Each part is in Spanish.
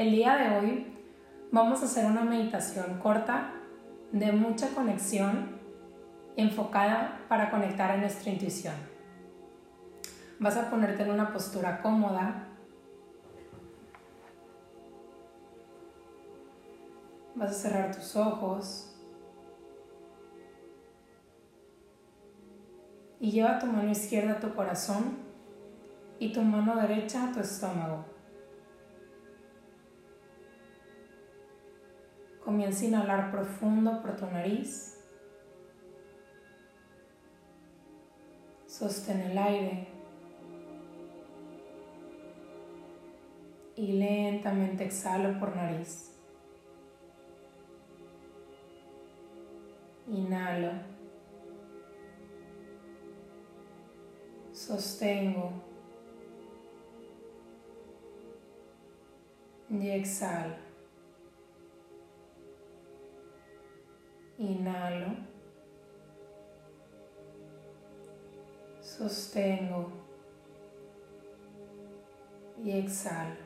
El día de hoy vamos a hacer una meditación corta de mucha conexión enfocada para conectar a nuestra intuición. Vas a ponerte en una postura cómoda. Vas a cerrar tus ojos. Y lleva tu mano izquierda a tu corazón y tu mano derecha a tu estómago. Comienza a inhalar profundo por tu nariz. Sostén el aire. Y lentamente exhalo por nariz. Inhalo. Sostengo. Y exhalo. Inhalo. Sostengo. Y exhalo.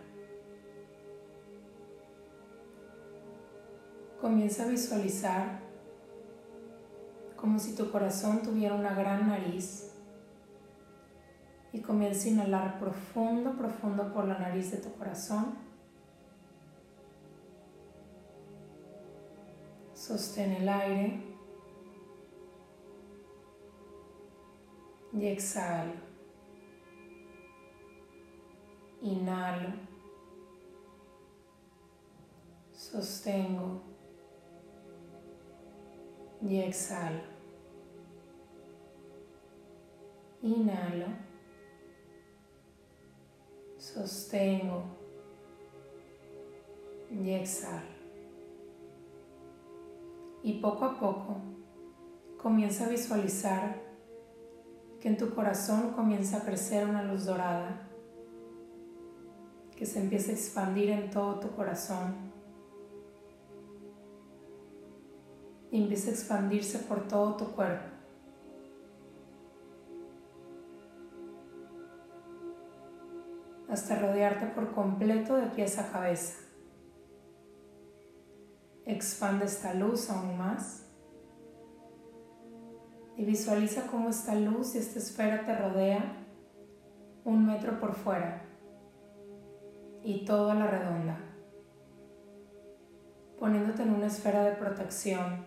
Comienza a visualizar como si tu corazón tuviera una gran nariz y comienza a inhalar profundo, profundo por la nariz de tu corazón Sostén el aire y exhalo. Inhalo. Sostengo y exhalo. Inhalo. Sostengo y exhalo y poco a poco comienza a visualizar que en tu corazón comienza a crecer una luz dorada que se empieza a expandir en todo tu corazón y empieza a expandirse por todo tu cuerpo. hasta rodearte por completo de pies a cabeza. Expande esta luz aún más y visualiza cómo esta luz y esta esfera te rodea un metro por fuera y todo a la redonda, poniéndote en una esfera de protección,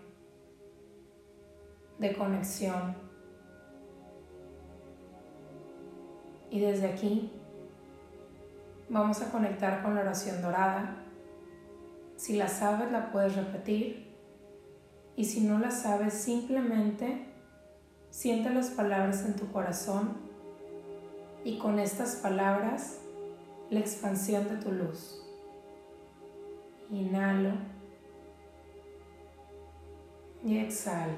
de conexión. Y desde aquí vamos a conectar con la oración dorada si la sabes, la puedes repetir. Y si no la sabes, simplemente siente las palabras en tu corazón y con estas palabras la expansión de tu luz. Inhalo y exhalo.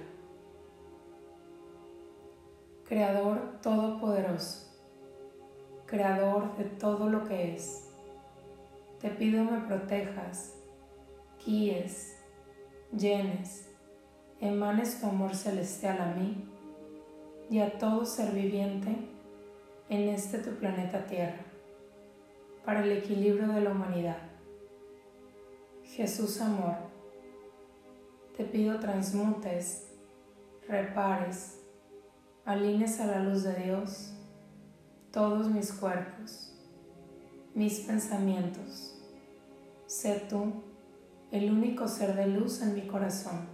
Creador Todopoderoso, Creador de todo lo que es, te pido me protejas guíes, llenes, emanes tu amor celestial a mí y a todo ser viviente en este tu planeta Tierra, para el equilibrio de la humanidad. Jesús amor, te pido transmutes, repares, alines a la luz de Dios todos mis cuerpos, mis pensamientos. Sé tú el único ser de luz en mi corazón.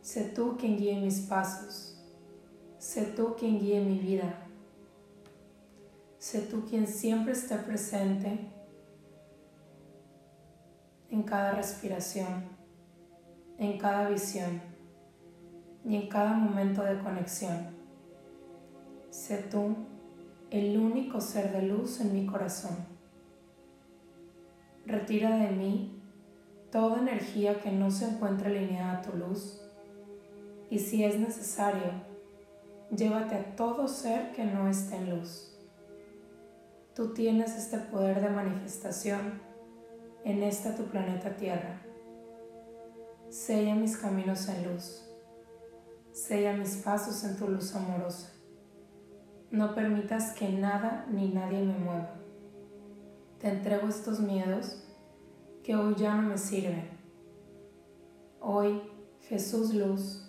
Sé tú quien guíe mis pasos. Sé tú quien guíe mi vida. Sé tú quien siempre esté presente en cada respiración, en cada visión y en cada momento de conexión. Sé tú el único ser de luz en mi corazón. Retira de mí toda energía que no se encuentre alineada a tu luz y si es necesario, llévate a todo ser que no esté en luz. Tú tienes este poder de manifestación en esta tu planeta Tierra. Sella mis caminos en luz. Sella mis pasos en tu luz amorosa. No permitas que nada ni nadie me mueva. Te entrego estos miedos que hoy ya no me sirven. Hoy, Jesús Luz,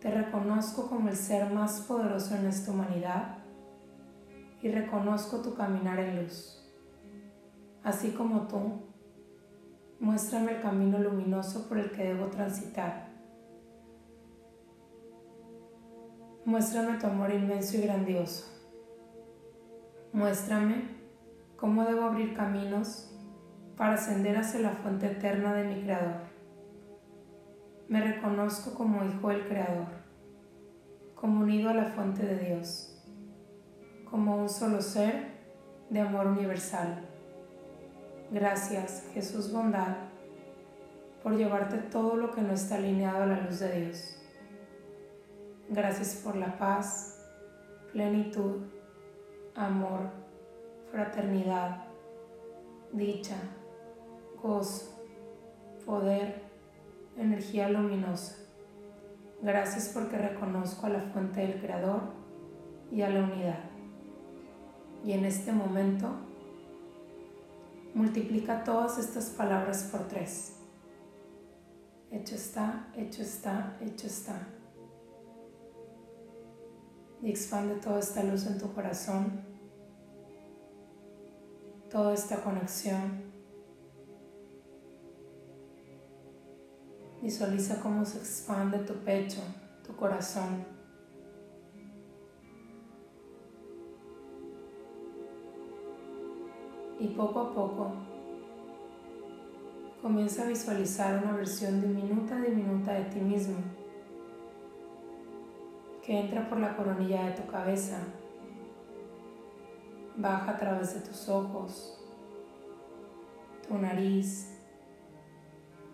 te reconozco como el ser más poderoso en esta humanidad y reconozco tu caminar en luz. Así como tú, muéstrame el camino luminoso por el que debo transitar. Muéstrame tu amor inmenso y grandioso. Muéstrame cómo debo abrir caminos para ascender hacia la fuente eterna de mi Creador. Me reconozco como hijo del Creador, como unido a la fuente de Dios, como un solo ser de amor universal. Gracias, Jesús Bondad, por llevarte todo lo que no está alineado a la luz de Dios. Gracias por la paz, plenitud, amor, fraternidad, dicha, gozo, poder, energía luminosa. Gracias porque reconozco a la fuente del Creador y a la unidad. Y en este momento, multiplica todas estas palabras por tres. Hecho está, hecho está, hecho está. Y expande toda esta luz en tu corazón toda esta conexión. Visualiza cómo se expande tu pecho, tu corazón. Y poco a poco comienza a visualizar una versión diminuta, diminuta de ti mismo que entra por la coronilla de tu cabeza baja a través de tus ojos, tu nariz,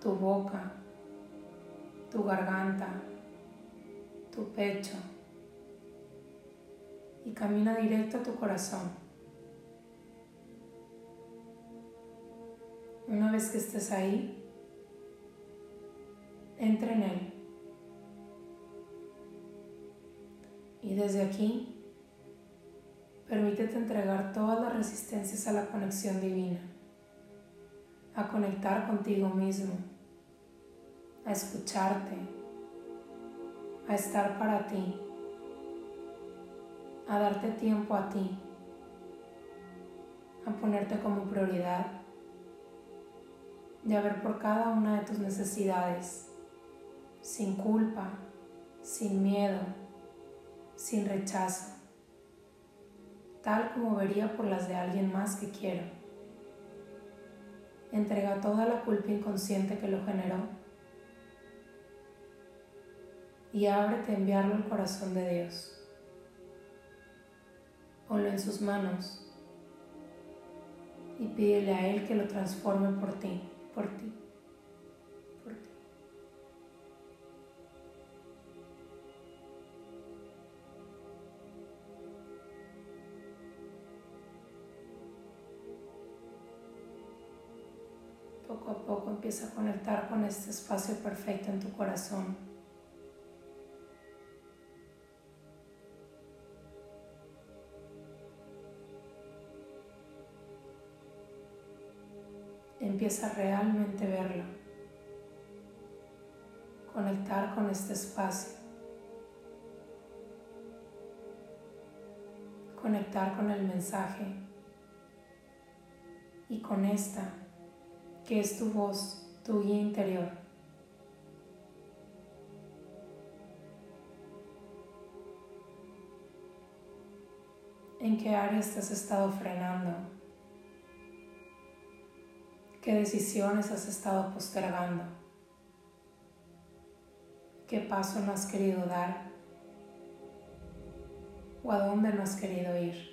tu boca, tu garganta, tu pecho y camina directo a tu corazón. Una vez que estés ahí, entra en él. Y desde aquí Permítete entregar todas las resistencias a la conexión divina, a conectar contigo mismo, a escucharte, a estar para ti, a darte tiempo a ti, a ponerte como prioridad y a ver por cada una de tus necesidades, sin culpa, sin miedo, sin rechazo tal como vería por las de alguien más que quiero. Entrega toda la culpa inconsciente que lo generó y ábrete a enviarlo al corazón de Dios. Ponlo en sus manos y pídele a Él que lo transforme por ti, por ti. Empieza a conectar con este espacio perfecto en tu corazón. Empieza a realmente verlo. Conectar con este espacio. Conectar con el mensaje y con esta que es tu voz, tu guía interior. ¿En qué áreas te has estado frenando? ¿Qué decisiones has estado postergando? ¿Qué paso no has querido dar? ¿O a dónde no has querido ir?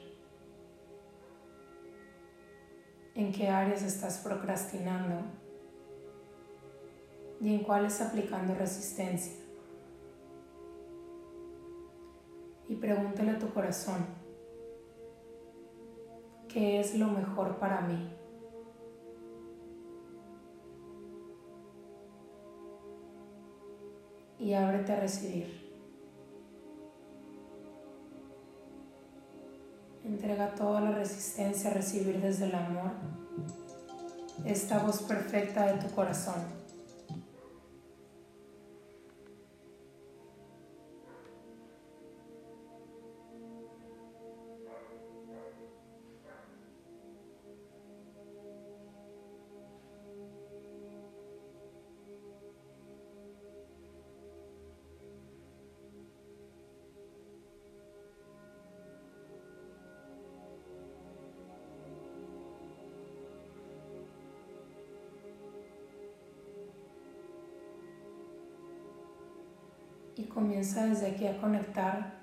En qué áreas estás procrastinando y en cuáles aplicando resistencia. Y pregúntale a tu corazón, ¿qué es lo mejor para mí? Y ábrete a recibir. Entrega toda la resistencia a recibir desde el amor esta voz perfecta de tu corazón. Y comienza desde aquí a conectar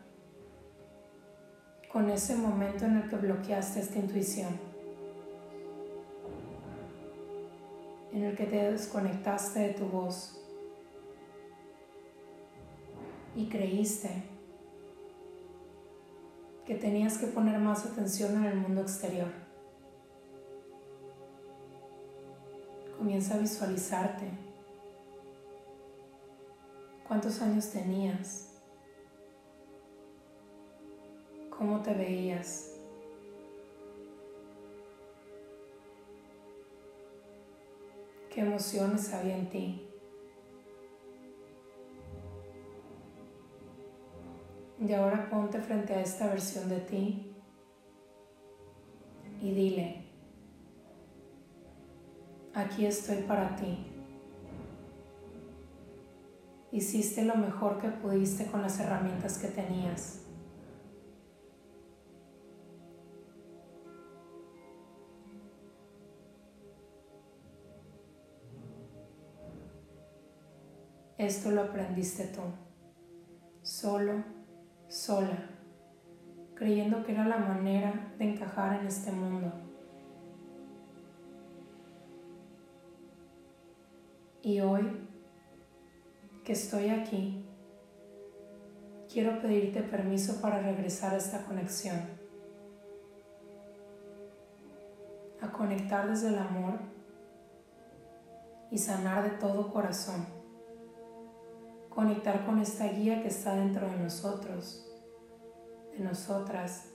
con ese momento en el que bloqueaste esta intuición, en el que te desconectaste de tu voz y creíste que tenías que poner más atención en el mundo exterior. Comienza a visualizarte ¿Cuántos años tenías? ¿Cómo te veías? ¿Qué emociones había en ti? Y ahora ponte frente a esta versión de ti y dile, aquí estoy para ti. Hiciste lo mejor que pudiste con las herramientas que tenías. Esto lo aprendiste tú, solo, sola, creyendo que era la manera de encajar en este mundo. Y hoy que estoy aquí, quiero pedirte permiso para regresar a esta conexión, a conectar desde el amor y sanar de todo corazón, conectar con esta guía que está dentro de nosotros, de nosotras,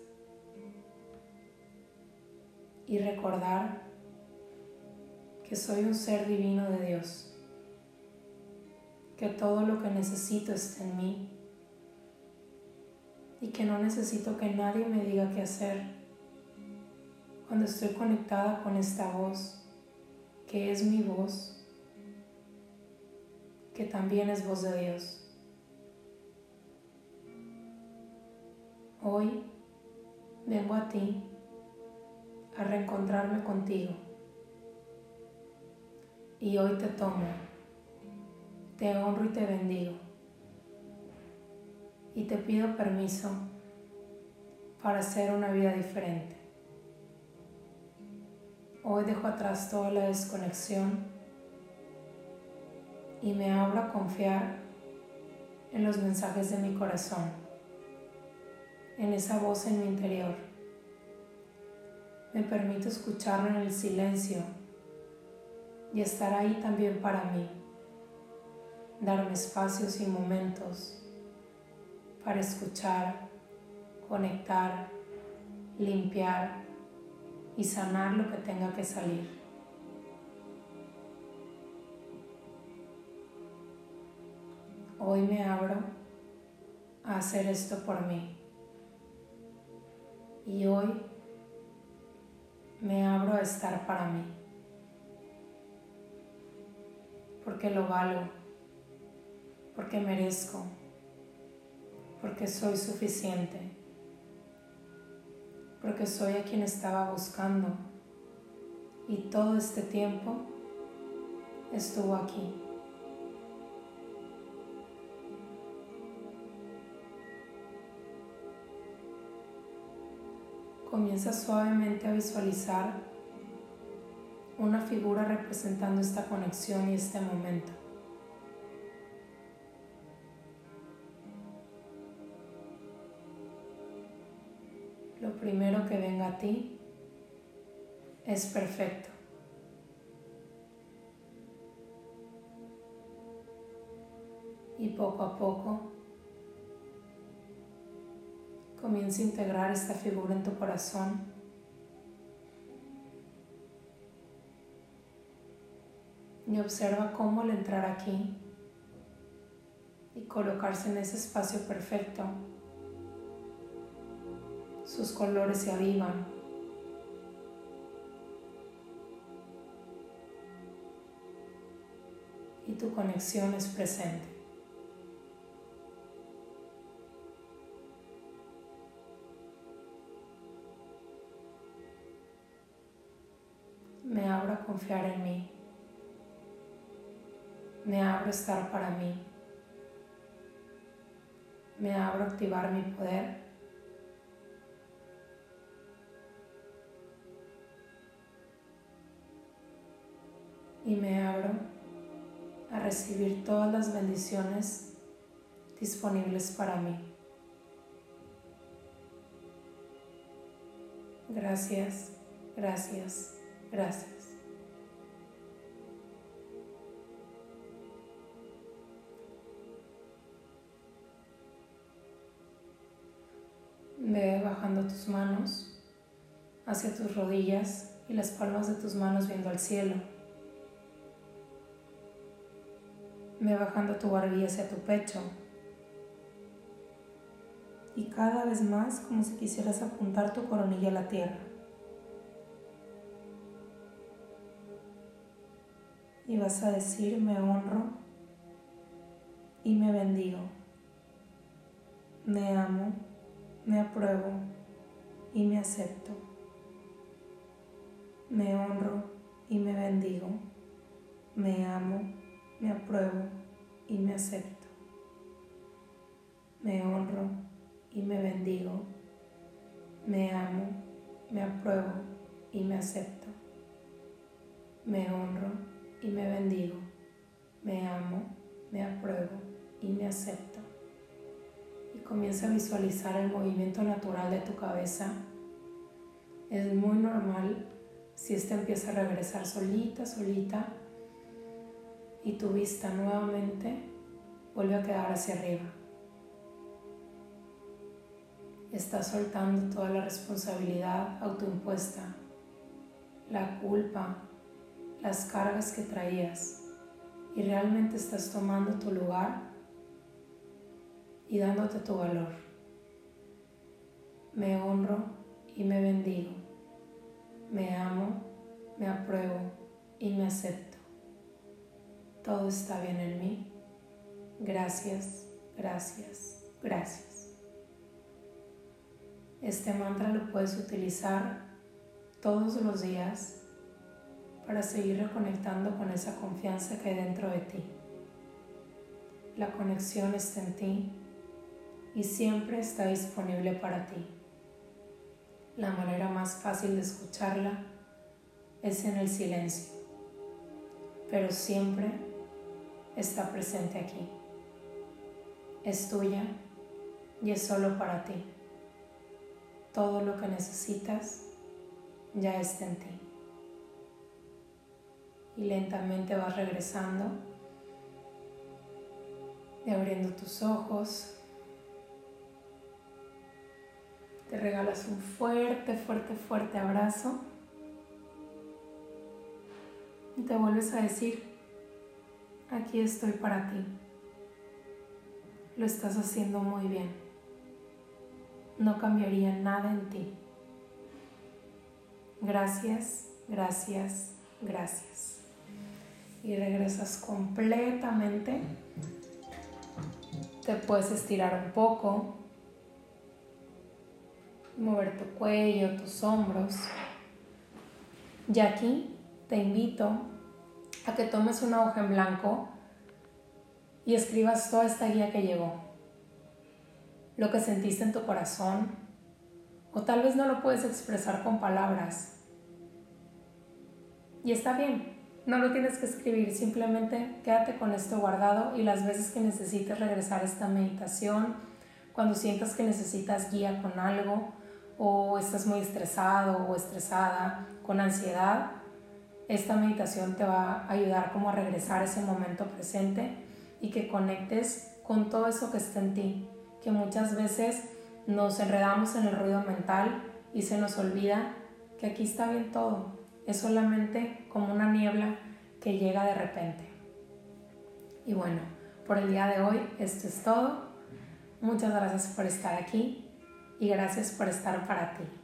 y recordar que soy un ser divino de Dios que todo lo que necesito está en mí y que no necesito que nadie me diga qué hacer cuando estoy conectada con esta voz, que es mi voz, que también es voz de Dios. Hoy vengo a ti a reencontrarme contigo y hoy te tomo te honro y te bendigo. Y te pido permiso para hacer una vida diferente. Hoy dejo atrás toda la desconexión y me abro a confiar en los mensajes de mi corazón, en esa voz en mi interior. Me permito escucharlo en el silencio y estar ahí también para mí darme espacios y momentos para escuchar, conectar, limpiar y sanar lo que tenga que salir. Hoy me abro a hacer esto por mí. Y hoy me abro a estar para mí. Porque lo valgo porque merezco, porque soy suficiente, porque soy a quien estaba buscando y todo este tiempo estuvo aquí. Comienza suavemente a visualizar una figura representando esta conexión y este momento. Primero que venga a ti es perfecto. Y poco a poco Comienza a integrar esta figura en tu corazón. Y observa cómo al entrar aquí y colocarse en ese espacio perfecto, sus colores se avivan. Y tu conexión es presente. Me abro a confiar en mí. Me abro a estar para mí. Me abro a activar mi poder. Y me abro a recibir todas las bendiciones disponibles para mí. Gracias, gracias, gracias. Ve bajando tus manos hacia tus rodillas y las palmas de tus manos viendo al cielo. Ve bajando tu barbilla hacia tu pecho. Y cada vez más como si quisieras apuntar tu coronilla a la tierra. Y vas a decir, me honro y me bendigo. Me amo me apruebo y me acepto. Me honro y me bendigo. Me amo, me apruebo y me acepto. Me honro y me bendigo. Me amo, me apruebo y me acepto. Me honro y me bendigo. Me amo, me apruebo y me acepto y comienza a visualizar el movimiento natural de tu cabeza. Es muy normal si esta empieza a regresar solita, solita y tu vista nuevamente vuelve a quedar hacia arriba. Estás soltando toda la responsabilidad autoimpuesta, la culpa, las cargas que traías y realmente estás tomando tu lugar y dándote tu valor. Me honro y me bendigo. Me amo, me apruebo y me acepto. Todo está bien en mí. Gracias, gracias, gracias. Este mantra lo puedes utilizar todos los días para seguir reconectando con esa confianza que hay dentro de ti. La conexión está en ti y siempre está disponible para ti. La manera más fácil de escucharla es en el silencio, pero siempre está presente aquí. Es tuya y es solo para ti. Todo lo que necesitas ya está en ti. Y lentamente vas regresando y abriendo tus ojos Te regalas un fuerte, fuerte, fuerte abrazo. Y te vuelves a decir, aquí estoy para ti. Lo estás haciendo muy bien. No cambiaría nada en ti. Gracias, gracias, gracias. Y regresas completamente. Te puedes estirar un poco mover tu cuello, tus hombros. Y aquí te invito a que tomes una hoja en blanco y escribas toda esta guía que llegó. Lo que sentiste en tu corazón, o tal vez no lo puedes expresar con palabras. Y está bien, no lo tienes que escribir, simplemente quédate con esto guardado y las veces que necesites regresar a esta meditación, cuando sientas que necesitas guía con algo, o estás muy estresado o estresada, con ansiedad, esta meditación te va a ayudar como a regresar a ese momento presente y que conectes con todo eso que está en ti, que muchas veces nos enredamos en el ruido mental y se nos olvida que aquí está bien todo. Es solamente como una niebla que llega de repente. Y bueno, por el día de hoy esto es todo. Muchas gracias por estar aquí y gracias por estar para ti.